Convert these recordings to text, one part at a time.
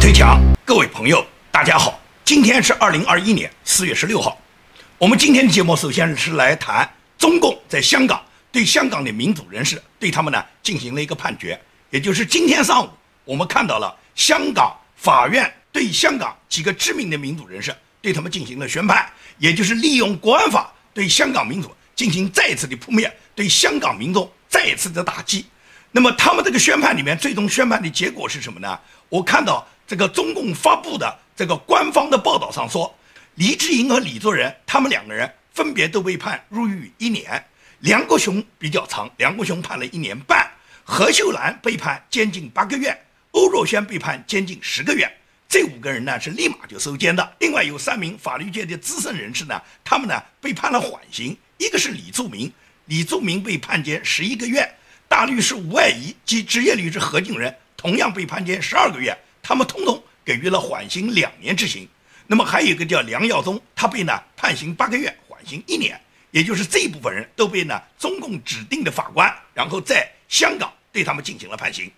推墙，各位朋友，大家好，今天是二零二一年四月十六号。我们今天的节目首先是来谈中共在香港对香港的民主人士对他们呢进行了一个判决，也就是今天上午我们看到了香港法院对香港几个知名的民主人士对他们进行了宣判，也就是利用国安法对香港民主进行再次的扑灭，对香港民众再次的打击。那么他们这个宣判里面最终宣判的结果是什么呢？我看到。这个中共发布的这个官方的报道上说，黎智英和李作仁他们两个人分别都被判入狱一年。梁国雄比较长，梁国雄判了一年半。何秀兰被判监禁八个月，欧若轩被判监禁十个月。这五个人呢是立马就收监的。另外有三名法律界的资深人士呢，他们呢被判了缓刑。一个是李柱铭，李柱铭被判监十一个月。大律师吴爱仪及职业律师何敬仁同样被判监十二个月。他们通通给予了缓刑两年执行，那么还有一个叫梁耀忠，他被呢判刑八个月，缓刑一年，也就是这一部分人都被呢中共指定的法官，然后在香港对他们进行了判刑。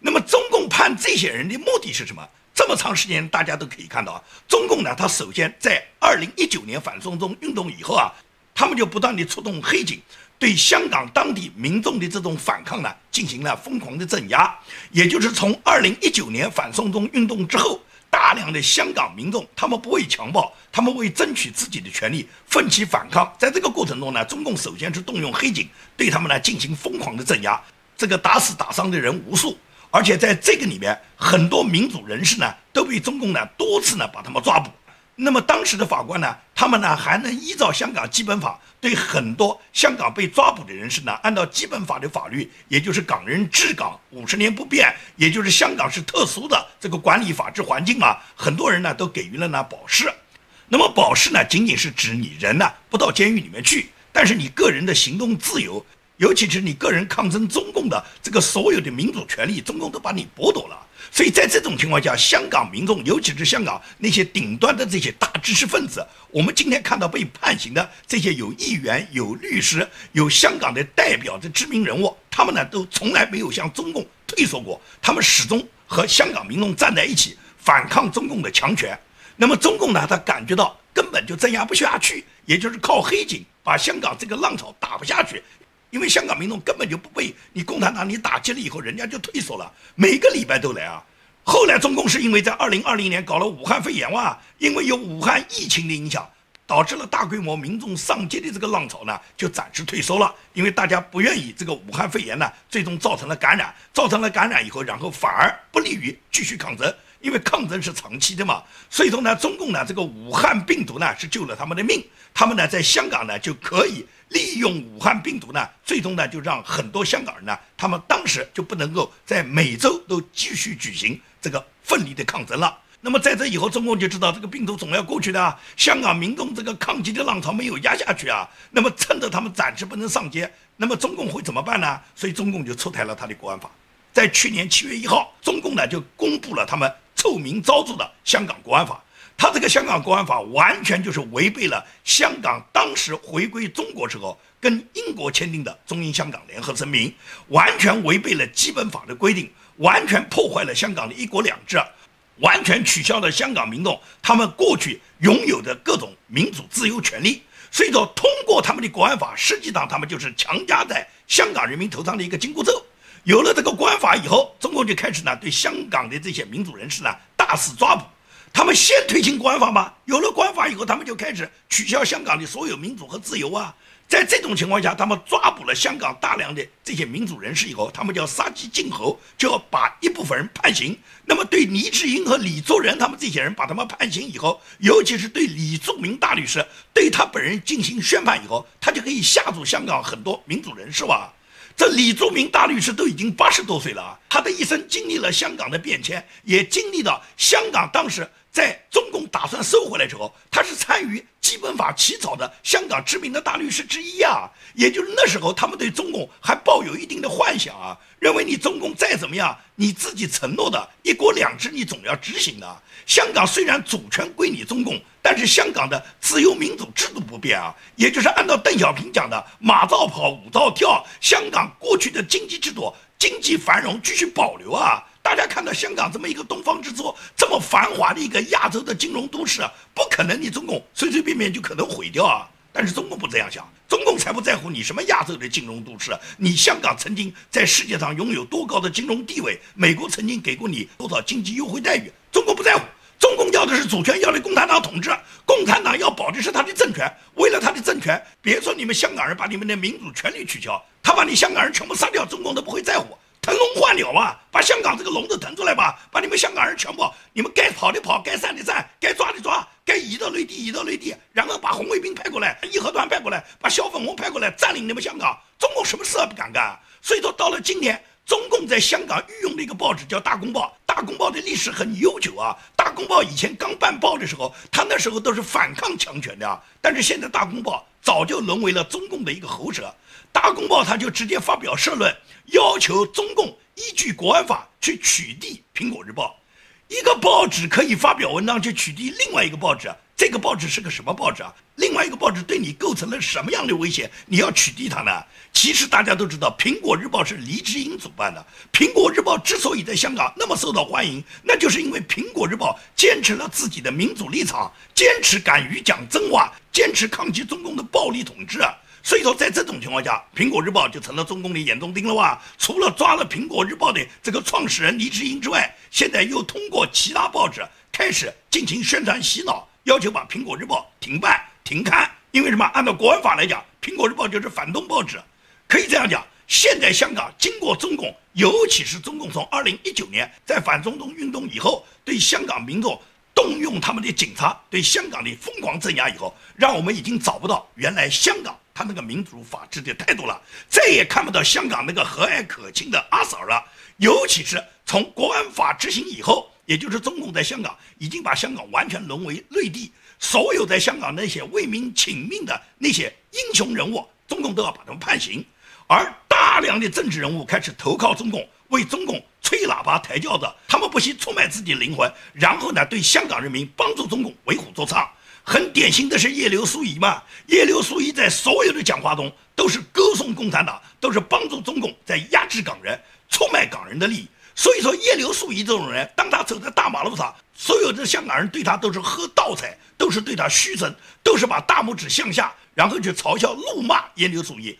那么中共判这些人的目的是什么？这么长时间大家都可以看到啊，中共呢，他首先在二零一九年反送中运动以后啊，他们就不断地出动黑警。对香港当地民众的这种反抗呢，进行了疯狂的镇压。也就是从二零一九年反送中运动之后，大量的香港民众，他们不畏强暴，他们为争取自己的权利奋起反抗。在这个过程中呢，中共首先是动用黑警，对他们呢进行疯狂的镇压，这个打死打伤的人无数。而且在这个里面，很多民主人士呢都被中共呢多次呢把他们抓捕。那么当时的法官呢，他们呢还能依照香港基本法，对很多香港被抓捕的人士呢，按照基本法的法律，也就是港人治港五十年不变，也就是香港是特殊的这个管理法治环境啊，很多人呢都给予了呢保释。那么保释呢，仅仅是指你人呢不到监狱里面去，但是你个人的行动自由，尤其是你个人抗争中共的这个所有的民主权利，中共都把你剥夺了。所以在这种情况下，香港民众，尤其是香港那些顶端的这些大知识分子，我们今天看到被判刑的这些有议员、有律师、有香港的代表的知名人物，他们呢都从来没有向中共退缩过，他们始终和香港民众站在一起，反抗中共的强权。那么中共呢，他感觉到根本就镇压不下去，也就是靠黑警把香港这个浪潮打不下去。因为香港民众根本就不被你共产党你打击了以后，人家就退缩了，每个礼拜都来啊。后来中共是因为在二零二零年搞了武汉肺炎哇，因为有武汉疫情的影响，导致了大规模民众上街的这个浪潮呢，就暂时退缩了。因为大家不愿意这个武汉肺炎呢，最终造成了感染，造成了感染以后，然后反而不利于继续抗争。因为抗争是长期的嘛，所以说呢，中共呢这个武汉病毒呢是救了他们的命，他们呢在香港呢就可以利用武汉病毒呢，最终呢就让很多香港人呢，他们当时就不能够在每周都继续举行这个奋力的抗争了。那么在这以后，中共就知道这个病毒总要过去的，香港民众这个抗击的浪潮没有压下去啊，那么趁着他们暂时不能上街，那么中共会怎么办呢？所以中共就出台了他的国安法，在去年七月一号，中共呢就公布了他们。臭名昭著的香港国安法，他这个香港国安法完全就是违背了香港当时回归中国时候跟英国签订的中英香港联合声明，完全违背了基本法的规定，完全破坏了香港的一国两制，完全取消了香港民众他们过去拥有的各种民主自由权利。所以说，通过他们的国安法，实际上他们就是强加在香港人民头上的一个紧箍咒。有了这个国安法以后，中共就开始呢对香港的这些民主人士呢大肆抓捕。他们先推行国安法嘛，有了国安法以后，他们就开始取消香港的所有民主和自由啊。在这种情况下，他们抓捕了香港大量的这些民主人士以后，他们就要杀鸡儆猴，就要把一部分人判刑。那么对黎智英和李作仁他们这些人把他们判刑以后，尤其是对李柱铭大律师对他本人进行宣判以后，他就可以吓住香港很多民主人士吧。这李柱铭大律师都已经八十多岁了啊，他的一生经历了香港的变迁，也经历了香港当时在中共打算收回来之后，他是参与基本法起草的香港知名的大律师之一啊。也就是那时候，他们对中共还抱有一定的幻想啊，认为你中共再怎么样，你自己承诺的一国两制你总要执行的。香港虽然主权归你中共。但是香港的自由民主制度不变啊，也就是按照邓小平讲的“马照跑，舞照跳”，香港过去的经济制度、经济繁荣继续保留啊。大家看到香港这么一个东方之珠，这么繁华的一个亚洲的金融都市啊，不可能你中共随随便便就可能毁掉啊！但是中共不这样想，中共才不在乎你什么亚洲的金融都市，你香港曾经在世界上拥有多高的金融地位，美国曾经给过你多少经济优惠待遇，中共不在乎。中共要的是主权，要的共产党统治，共产党要保的是他的政权。为了他的政权，别说你们香港人把你们的民主权利取消，他把你香港人全部杀掉，中共都不会在乎。腾笼换鸟啊，把香港这个笼子腾出来吧，把你们香港人全部，你们该跑的跑，该散的散，该抓的抓，该移到内地移到内地，然后把红卫兵派过来，义和团派过来，把小粉红派过来，占领你们香港。中共什么事也不敢干。所以说，到了今天，中共在香港御用的一个报纸叫《大公报》。大公报的历史很悠久啊！大公报以前刚办报的时候，他那时候都是反抗强权的啊。但是现在大公报早就沦为了中共的一个喉舌。大公报他就直接发表社论，要求中共依据国安法去取缔苹果日报。一个报纸可以发表文章去取缔另外一个报纸。这个报纸是个什么报纸啊？另外一个报纸对你构成了什么样的威胁？你要取缔它呢？其实大家都知道，《苹果日报》是黎智英主办的。《苹果日报》之所以在香港那么受到欢迎，那就是因为《苹果日报》坚持了自己的民主立场，坚持敢于讲真话，坚持抗击中共的暴力统治。所以说，在这种情况下，《苹果日报》就成了中共的眼中钉了哇！除了抓了《苹果日报》的这个创始人黎智英之外，现在又通过其他报纸开始进行宣传洗脑。要求把《苹果日报》停办、停刊，因为什么？按照国安法来讲，《苹果日报》就是反动报纸，可以这样讲。现在香港经过中共，尤其是中共从二零一九年在反中东运动以后，对香港民众动用他们的警察，对香港的疯狂镇压以后，让我们已经找不到原来香港他那个民主法治的态度了，再也看不到香港那个和蔼可亲的阿 Sir 了。尤其是从国安法执行以后。也就是中共在香港已经把香港完全沦为内地，所有在香港那些为民请命的那些英雄人物，中共都要把他们判刑，而大量的政治人物开始投靠中共，为中共吹喇叭抬轿子，他们不惜出卖自己灵魂，然后呢对香港人民帮助中共为虎作伥。很典型的是叶刘淑仪嘛，叶刘淑仪在所有的讲话中都是歌颂共产党，都是帮助中共在压制港人，出卖港人的利益。所以说，叶刘淑仪这种人，当他走在大马路上，所有的香港人对他都是喝倒彩，都是对他嘘声，都是把大拇指向下，然后去嘲笑、怒骂叶刘淑仪。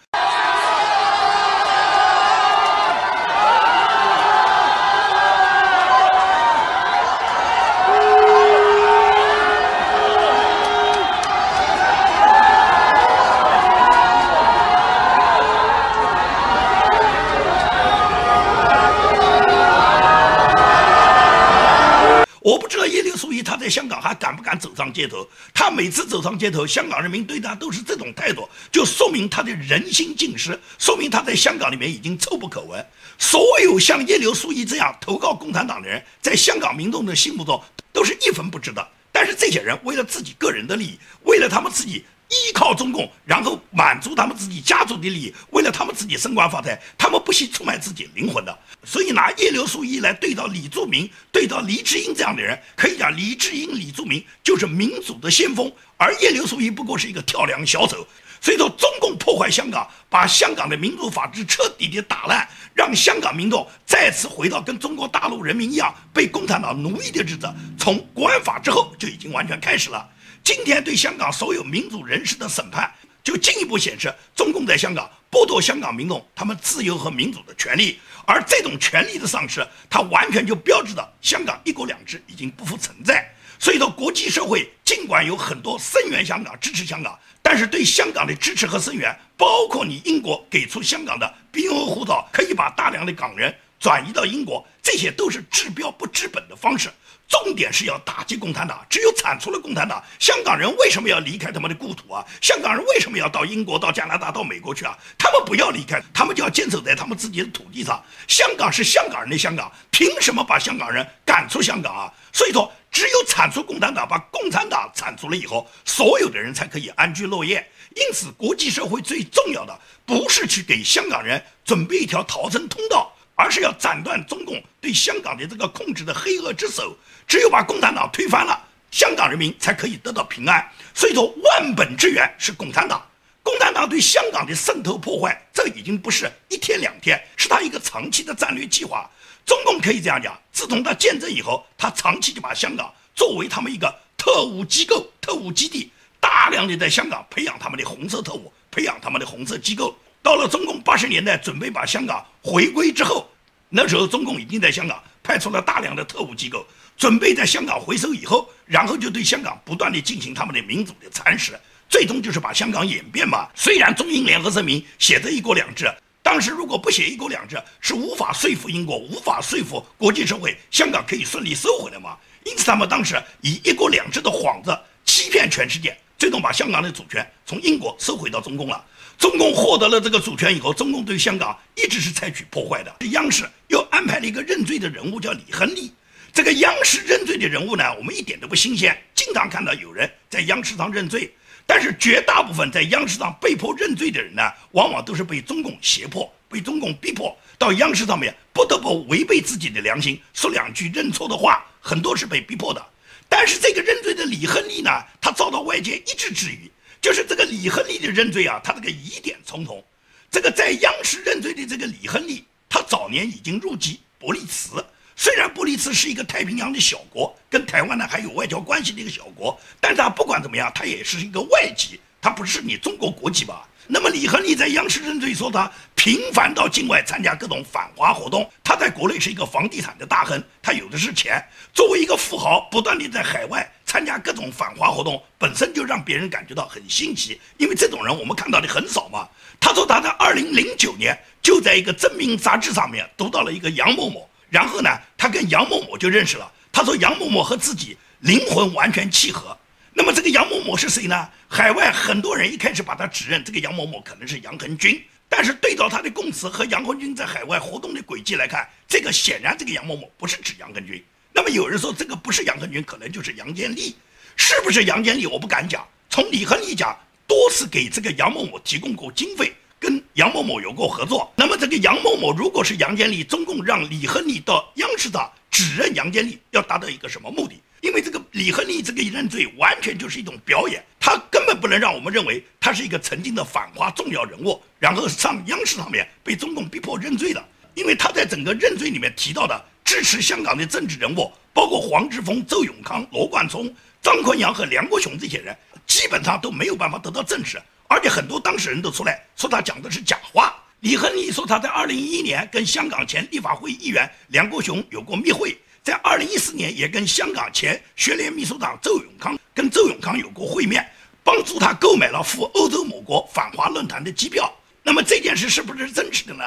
他在香港还敢不敢走街头？他每次走上街头，香港人民对他都是这种态度，就说明他的人心尽失，说明他在香港里面已经臭不可闻。所有像叶刘淑仪这样投靠共产党的人，在香港民众的心目中都是一分不值的。但是这些人为了自己个人的利益，为了他们自己。依靠中共，然后满足他们自己家族的利益，为了他们自己升官发财，他们不惜出卖自己灵魂的。所以拿叶刘淑仪来对照李柱铭、对照黎智英这样的人，可以讲黎智英、李柱铭就是民主的先锋，而叶刘淑仪不过是一个跳梁小丑。所以说，中共破坏香港，把香港的民主法治彻底的打烂，让香港民众再次回到跟中国大陆人民一样被共产党奴役的日子，从国安法之后就已经完全开始了。今天对香港所有民主人士的审判，就进一步显示中共在香港剥夺香港民众他们自由和民主的权利，而这种权利的丧失，它完全就标志着香港一国两制已经不复存在。所以说，国际社会尽管有很多声援香港、支持香港，但是对香港的支持和声援，包括你英国给出香港的 BNO 护照，可以把大量的港人转移到英国，这些都是治标不治本的方式。重点是要打击共产党，只有铲除了共产党，香港人为什么要离开他们的故土啊？香港人为什么要到英国、到加拿大、到美国去啊？他们不要离开，他们就要坚守在他们自己的土地上。香港是香港人的香港，凭什么把香港人赶出香港啊？所以说，只有铲除共产党，把共产党铲除了以后，所有的人才可以安居乐业。因此，国际社会最重要的不是去给香港人准备一条逃生通道。而是要斩断中共对香港的这个控制的黑恶之手，只有把共产党推翻了，香港人民才可以得到平安。所以说，万本之源是共产党。共产党对香港的渗透破坏，这已经不是一天两天，是他一个长期的战略计划。中共可以这样讲，自从他建政以后，他长期就把香港作为他们一个特务机构、特务基地，大量的在香港培养他们的红色特务，培养他们的红色机构。到了中共八十年代准备把香港回归之后，那时候中共已经在香港派出了大量的特务机构，准备在香港回收以后，然后就对香港不断的进行他们的民主的蚕食，最终就是把香港演变嘛。虽然中英联合声明写着一国两制。当时如果不写一国两制，是无法说服英国，无法说服国际社会，香港可以顺利收回来吗？因此，他们当时以一国两制的幌子欺骗全世界，最终把香港的主权从英国收回到中共了。中共获得了这个主权以后，中共对香港一直是采取破坏的。央视又安排了一个认罪的人物，叫李亨利。这个央视认罪的人物呢，我们一点都不新鲜，经常看到有人在央视上认罪。但是绝大部分在央视上被迫认罪的人呢，往往都是被中共胁迫、被中共逼迫到央视上面，不得不违背自己的良心说两句认错的话，很多是被逼迫的。但是这个认罪的李亨利呢，他遭到外界一致质疑，就是这个李亨利的认罪啊，他这个疑点重重。这个在央视认罪的这个李亨利，他早年已经入籍伯利兹。虽然伯利兹是一个太平洋的小国，跟台湾呢还有外交关系的一个小国，但是他不管怎么样，他也是一个外籍，他不是你中国国籍吧？那么李亨利在央视认罪说他频繁到境外参加各种反华活动，在国内是一个房地产的大亨，他有的是钱。作为一个富豪，不断地在海外参加各种反华活动，本身就让别人感觉到很新奇，因为这种人我们看到的很少嘛。他说他在二零零九年就在一个真名杂志上面读到了一个杨某某。然后呢，他跟杨某某就认识了。他说杨某某和自己灵魂完全契合。那么这个杨某某是谁呢？海外很多人一开始把他指认这个杨某某可能是杨恒军，但是对照他的供词和杨红军在海外活动的轨迹来看，这个显然这个杨某某不是指杨恒军。那么有人说这个不是杨恒军，可能就是杨建立，是不是杨建立？我不敢讲。从李亨利讲，多次给这个杨某某提供过经费。跟杨某某有过合作，那么这个杨某某如果是杨建立，中共让李亨利到央视的指认杨建立，要达到一个什么目的？因为这个李亨利这个认罪完全就是一种表演，他根本不能让我们认为他是一个曾经的反华重要人物，然后上央视上面被中共逼迫认罪的。因为他在整个认罪里面提到的支持香港的政治人物，包括黄之锋、周永康、罗冠聪、张坤阳和梁国雄这些人，基本上都没有办法得到证实。而且很多当事人都出来说他讲的是假话。李亨利说他在二零一一年跟香港前立法会议员梁国雄有过密会，在二零一四年也跟香港前学联秘书长周永康跟周永康有过会面，帮助他购买了赴欧洲某国反华论坛的机票。那么这件事是不是真实的呢？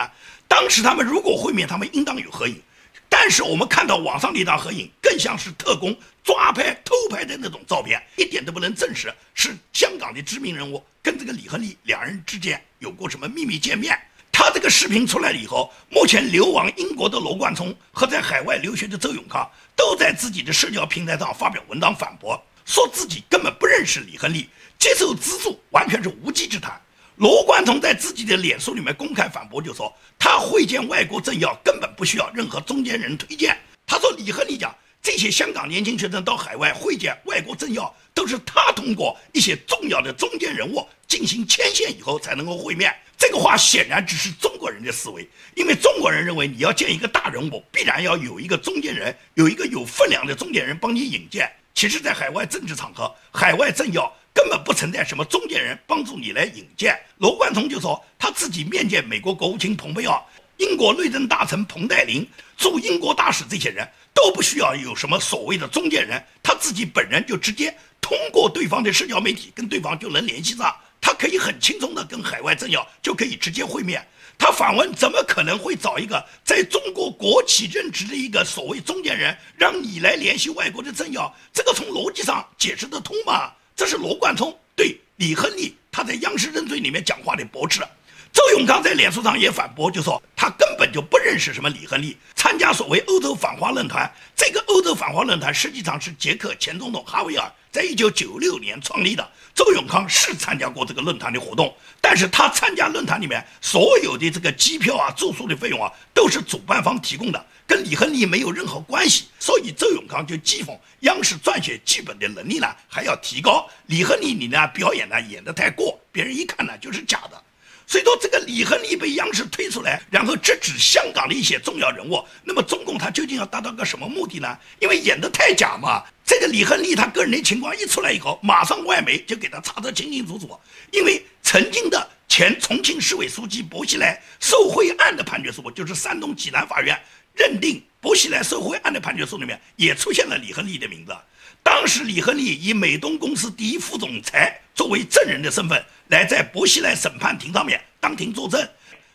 当时他们如果会面，他们应当有合影。但是我们看到网上那张合影，更像是特工抓拍、偷拍的那种照片，一点都不能证实是香港的知名人物跟这个李亨利两人之间有过什么秘密见面。他这个视频出来了以后，目前流亡英国的罗冠聪和在海外留学的周永康都在自己的社交平台上发表文章反驳，说自己根本不认识李亨利，接受资助完全是无稽之谈。罗冠聪在自己的脸书里面公开反驳，就说他会见外国政要根本不需要任何中间人推荐。他说李亨利讲这些香港年轻学生到海外会见外国政要，都是他通过一些重要的中间人物进行牵线以后才能够会面。这个话显然只是中国人的思维，因为中国人认为你要见一个大人物，必然要有一个中间人，有一个有分量的中间人帮你引荐。其实，在海外政治场合，海外政要。根本不存在什么中间人帮助你来引荐。罗冠聪就说他自己面见美国国务卿蓬佩奥、英国内政大臣彭黛林、驻英国大使这些人都不需要有什么所谓的中间人，他自己本人就直接通过对方的社交媒体跟对方就能联系上，他可以很轻松的跟海外政要就可以直接会面。他反问：怎么可能会找一个在中国国企任职的一个所谓中间人，让你来联系外国的政要？这个从逻辑上解释得通吗？这是罗贯聪对李亨利他在央视认罪里面讲话的驳斥。周永康在脸书上也反驳，就说他根本就不认识什么李亨利，参加所谓欧洲反华论坛。这个欧洲反华论坛实际上是捷克前总统哈维尔在一九九六年创立的。周永康是参加过这个论坛的活动，但是他参加论坛里面所有的这个机票啊、住宿的费用啊，都是主办方提供的。跟李亨利没有任何关系，所以周永康就讥讽央视撰写剧本的能力呢还要提高。李亨利你呢表演呢演得太过，别人一看呢就是假的。所以说，这个李亨利被央视推出来，然后直指香港的一些重要人物，那么中共他究竟要达到个什么目的呢？因为演得太假嘛。这个李亨利他个人的情况一出来以后，马上外媒就给他查得清清楚楚，因为曾经的前重庆市委书记薄熙来受贿案的判决书，就是山东济南法院认定薄熙来受贿案的判决书里面也出现了李亨利的名字。当时李亨利以美东公司第一副总裁作为证人的身份，来在薄熙来审判庭上面当庭作证，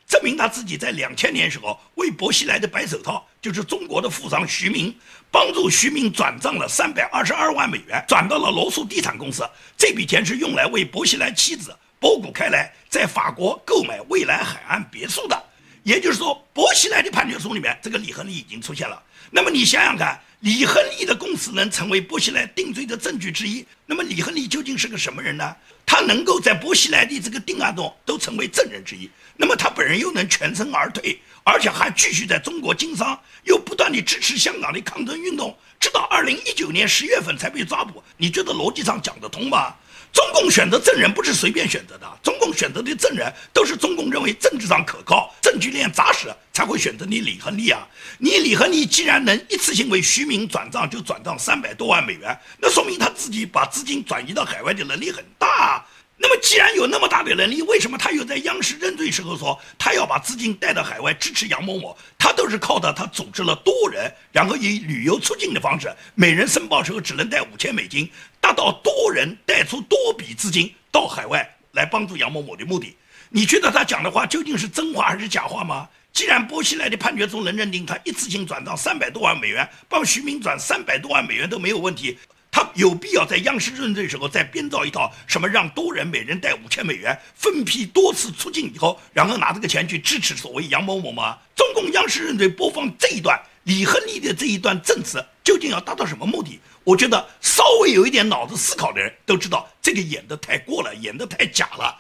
证明他自己在两千年时候为薄熙来的白手套，就是中国的富商徐明，帮助徐明转账了三百二十二万美元，转到了罗素地产公司，这笔钱是用来为薄熙来妻子包谷开来在法国购买蔚蓝海岸别墅的。也就是说，薄熙来的判决书里面，这个李亨利已经出现了。那么你想想看。李亨利的供词能成为薄熙来定罪的证据之一，那么李亨利究竟是个什么人呢？他能够在薄熙来的这个定案中都成为证人之一，那么他本人又能全身而退，而且还继续在中国经商，又不断地支持香港的抗争运动，直到二零一九年十月份才被抓捕。你觉得逻辑上讲得通吗？中共选择证人不是随便选择的，中共选择的证人都是中共认为政治上可靠、证据链扎实才会选择你李亨利啊！你李亨利既然能一次性为徐明转账就转账三百多万美元，那说明他自己把资金转移到海外的能力很大。那么，既然有那么大的能力，为什么他又在央视认罪时候说他要把资金带到海外支持杨某某？他都是靠的他组织了多人，然后以旅游出境的方式，每人申报时候只能带五千美金，达到多人带出多笔资金到海外来帮助杨某某的目的。你觉得他讲的话究竟是真话还是假话吗？既然波西来的判决中能认定他一次性转账三百多万美元，帮徐明转三百多万美元都没有问题。他有必要在央视认罪时候再编造一套什么让多人每人带五千美元，分批多次出境以后，然后拿这个钱去支持所谓杨某某吗？中共央视认罪播放这一段李亨利的这一段证词，究竟要达到什么目的？我觉得稍微有一点脑子思考的人都知道，这个演的太过了，演的太假了。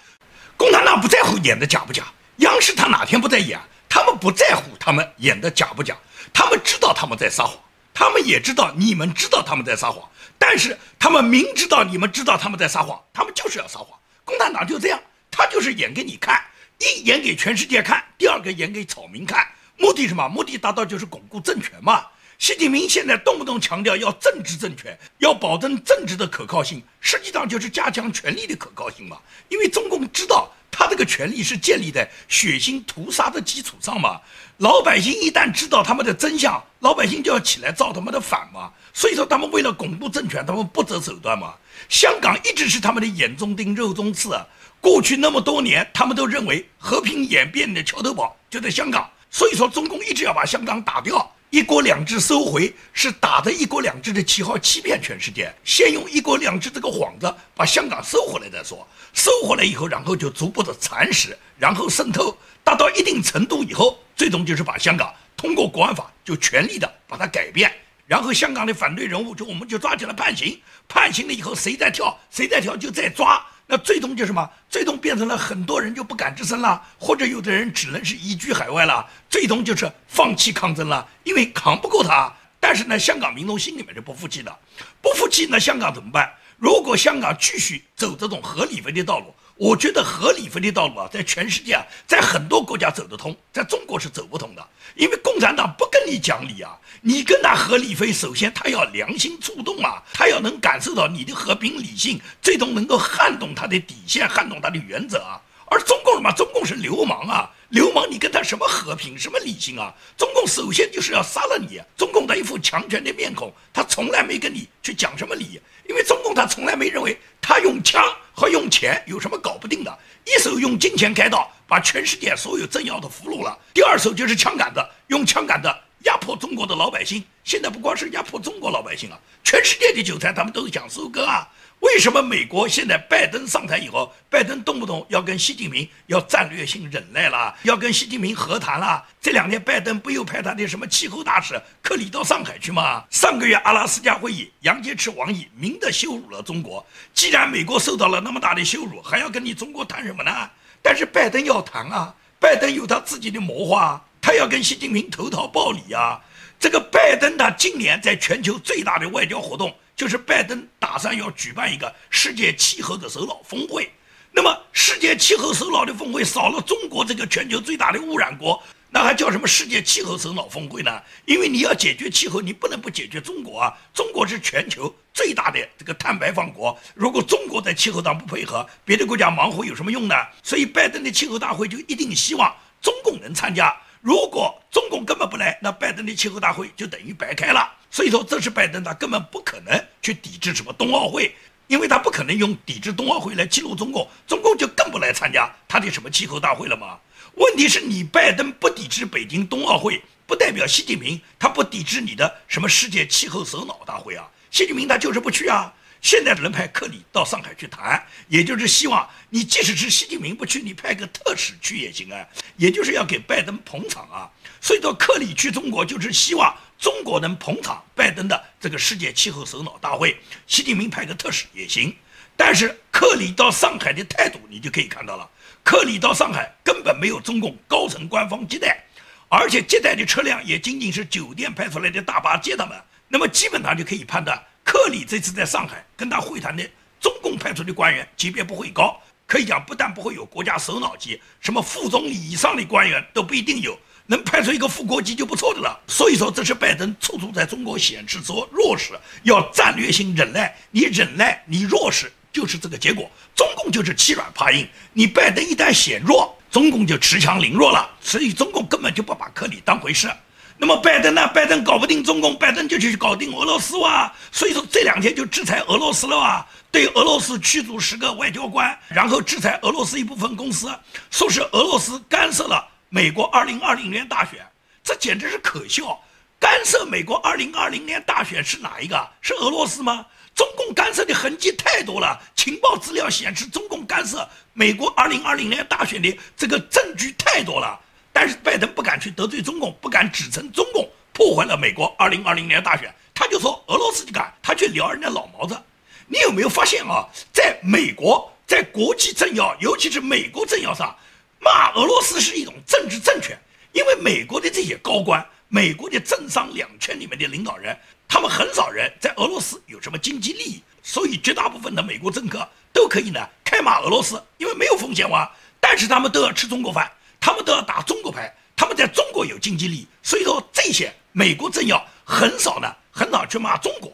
共产党不在乎演的假不假，央视他哪天不在演？他们不在乎他们演的假不假，他们知道他们在撒谎，他们也知道你们知道他们在撒谎。但是他们明知道你们知道他们在撒谎，他们就是要撒谎。共产党就这样，他就是演给你看，一演给全世界看，第二个演给草民看，目的什么？目的达到就是巩固政权嘛。习近平现在动不动强调要政治政权，要保证政治的可靠性，实际上就是加强权力的可靠性嘛。因为中共知道。他这个权力是建立在血腥屠杀的基础上嘛？老百姓一旦知道他们的真相，老百姓就要起来造他们的反嘛。所以说，他们为了巩固政权，他们不择手段嘛。香港一直是他们的眼中钉、肉中刺啊。过去那么多年，他们都认为和平演变的桥头堡就在香港，所以说中共一直要把香港打掉。一国两制收回是打着一国两制的旗号欺骗全世界，先用一国两制这个幌子把香港收回来再说，收回来以后，然后就逐步的蚕食，然后渗透，达到一定程度以后，最终就是把香港通过国安法就全力的把它改变，然后香港的反对人物就我们就抓起来判刑，判刑了以后谁再跳谁再跳就再抓。那最终就什么？最终变成了很多人就不敢吱声了，或者有的人只能是移居海外了。最终就是放弃抗争了，因为扛不过他。但是呢，香港民众心里面是不服气的，不服气，那香港怎么办？如果香港继续走这种合理非的道路，我觉得合理非的道路啊，在全世界啊，在很多国家走得通，在中国是走不通的，因为共产党不跟你讲理啊。你跟他合理非，首先他要良心触动啊，他要能感受到你的和平理性，最终能够撼动他的底线，撼动他的原则啊。而中共什么？中共是流氓啊！流氓，你跟他什么和平，什么理性啊？中共首先就是要杀了你。中共的一副强权的面孔，他从来没跟你去讲什么理，因为中共他从来没认为他用枪和用钱有什么搞不定的。一手用金钱开道，把全世界所有政要都俘虏了；第二手就是枪杆子，用枪杆子压迫中国的老百姓。现在不光是压迫中国老百姓啊，全世界的韭菜他们都是想收割啊。为什么美国现在拜登上台以后，拜登动不动要跟习近平要战略性忍耐了，要跟习近平和谈了？这两天拜登不又派他的什么气候大使克里到上海去吗？上个月阿拉斯加会议，杨洁篪王毅明的羞辱了中国。既然美国受到了那么大的羞辱，还要跟你中国谈什么呢？但是拜登要谈啊，拜登有他自己的谋划，他要跟习近平投桃报李啊。这个拜登他今年在全球最大的外交活动。就是拜登打算要举办一个世界气候的首脑峰会，那么世界气候首脑的峰会少了中国这个全球最大的污染国。那还叫什么世界气候首脑峰会呢？因为你要解决气候，你不能不解决中国啊！中国是全球最大的这个碳排放国，如果中国在气候上不配合，别的国家忙活有什么用呢？所以拜登的气候大会就一定希望中共能参加。如果中共根本不来，那拜登的气候大会就等于白开了。所以说，这是拜登他根本不可能去抵制什么冬奥会，因为他不可能用抵制冬奥会来激怒中共，中共就更不来参加他的什么气候大会了嘛。问题是你拜登不抵制北京冬奥会，不代表习近平他不抵制你的什么世界气候首脑大会啊？习近平他就是不去啊。现在只能派克里到上海去谈，也就是希望你即使是习近平不去，你派个特使去也行啊。也就是要给拜登捧场啊。所以说克里去中国就是希望中国能捧场拜登的这个世界气候首脑大会，习近平派个特使也行。但是克里到上海的态度你就可以看到了。克里到上海根本没有中共高层官方接待，而且接待的车辆也仅仅是酒店派出来的大巴接他们。那么基本上就可以判断，克里这次在上海跟他会谈的中共派出的官员级别不会高，可以讲不但不会有国家首脑级，什么副总理以上的官员都不一定有，能派出一个副国级就不错的了。所以说，这是拜登处处在中国显示出弱势，要战略性忍耐，你忍耐，你弱势。就是这个结果，中共就是欺软怕硬。你拜登一旦显弱，中共就恃强凌弱了。所以中共根本就不把克里当回事。那么拜登呢？拜登搞不定中共，拜登就去搞定俄罗斯哇。所以说这两天就制裁俄罗斯了哇，对俄罗斯驱逐十个外交官，然后制裁俄罗斯一部分公司，说是俄罗斯干涉了美国二零二零年大选，这简直是可笑。干涉美国二零二零年大选是哪一个？是俄罗斯吗？中共干涉的痕迹太多了，情报资料显示中共干涉美国2020年大选的这个证据太多了。但是拜登不敢去得罪中共，不敢指称中共破坏了美国2020年大选，他就说俄罗斯就敢，他去撩人家老毛子。你有没有发现啊？在美国，在国际政要，尤其是美国政要上，骂俄罗斯是一种政治正确，因为美国的这些高官，美国的政商两圈里面的领导人。他们很少人在俄罗斯有什么经济利益，所以绝大部分的美国政客都可以呢开骂俄罗斯，因为没有风险哇。但是他们都要吃中国饭，他们都要打中国牌，他们在中国有经济利益，所以说这些美国政要很少呢，很少去骂中国。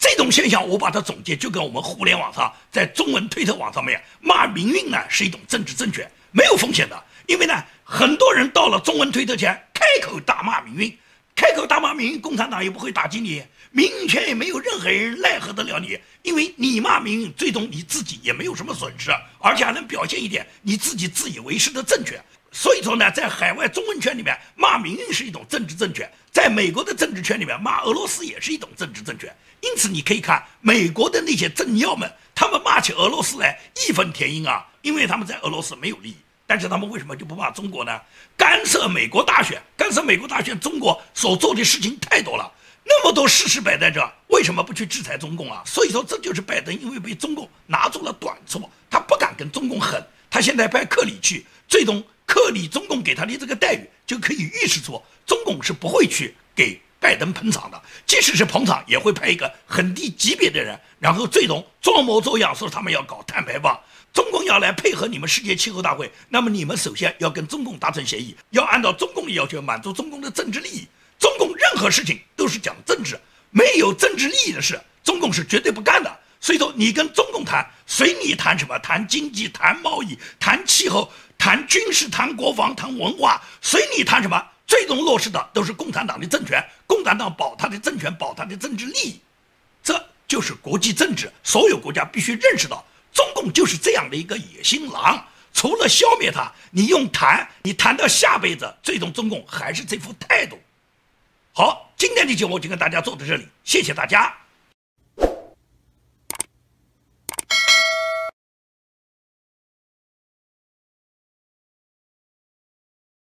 这种现象我把它总结，就跟我们互联网上在中文推特网上面骂民运呢是一种政治正确，没有风险的，因为呢很多人到了中文推特前开口大骂民运，开口大骂民运，共产党也不会打击你。民运圈也没有任何人奈何得了你，因为你骂民运，最终你自己也没有什么损失，而且还能表现一点你自己自以为是的正确。所以说呢，在海外中文圈里面骂民运是一种政治正确，在美国的政治圈里面骂俄罗斯也是一种政治正确。因此你可以看美国的那些政要们，他们骂起俄罗斯来义愤填膺啊，因为他们在俄罗斯没有利益。但是他们为什么就不骂中国呢？干涉美国大选，干涉美国大选，中国所做的事情太多了。那么多事实摆在这，为什么不去制裁中共啊？所以说，这就是拜登因为被中共拿住了短处，他不敢跟中共狠。他现在派克里去，最终克里中共给他的这个待遇就可以预示出，中共是不会去给拜登捧场的。即使是捧场，也会派一个很低级别的人，然后最终装模作样说他们要搞碳排放，中共要来配合你们世界气候大会，那么你们首先要跟中共达成协议，要按照中共的要求满足中共的政治利益。中共任何事情都是讲政治，没有政治利益的事，中共是绝对不干的。所以说，你跟中共谈，随你谈什么，谈经济、谈贸易、谈气候、谈军事、谈国防、谈文化，随你谈什么，最终落实的都是共产党的政权，共产党保他的政权，保他的政治利益。这就是国际政治，所有国家必须认识到，中共就是这样的一个野心狼。除了消灭他，你用谈，你谈到下辈子，最终中共还是这副态度。好，今天的节目就跟大家做到这里，谢谢大家。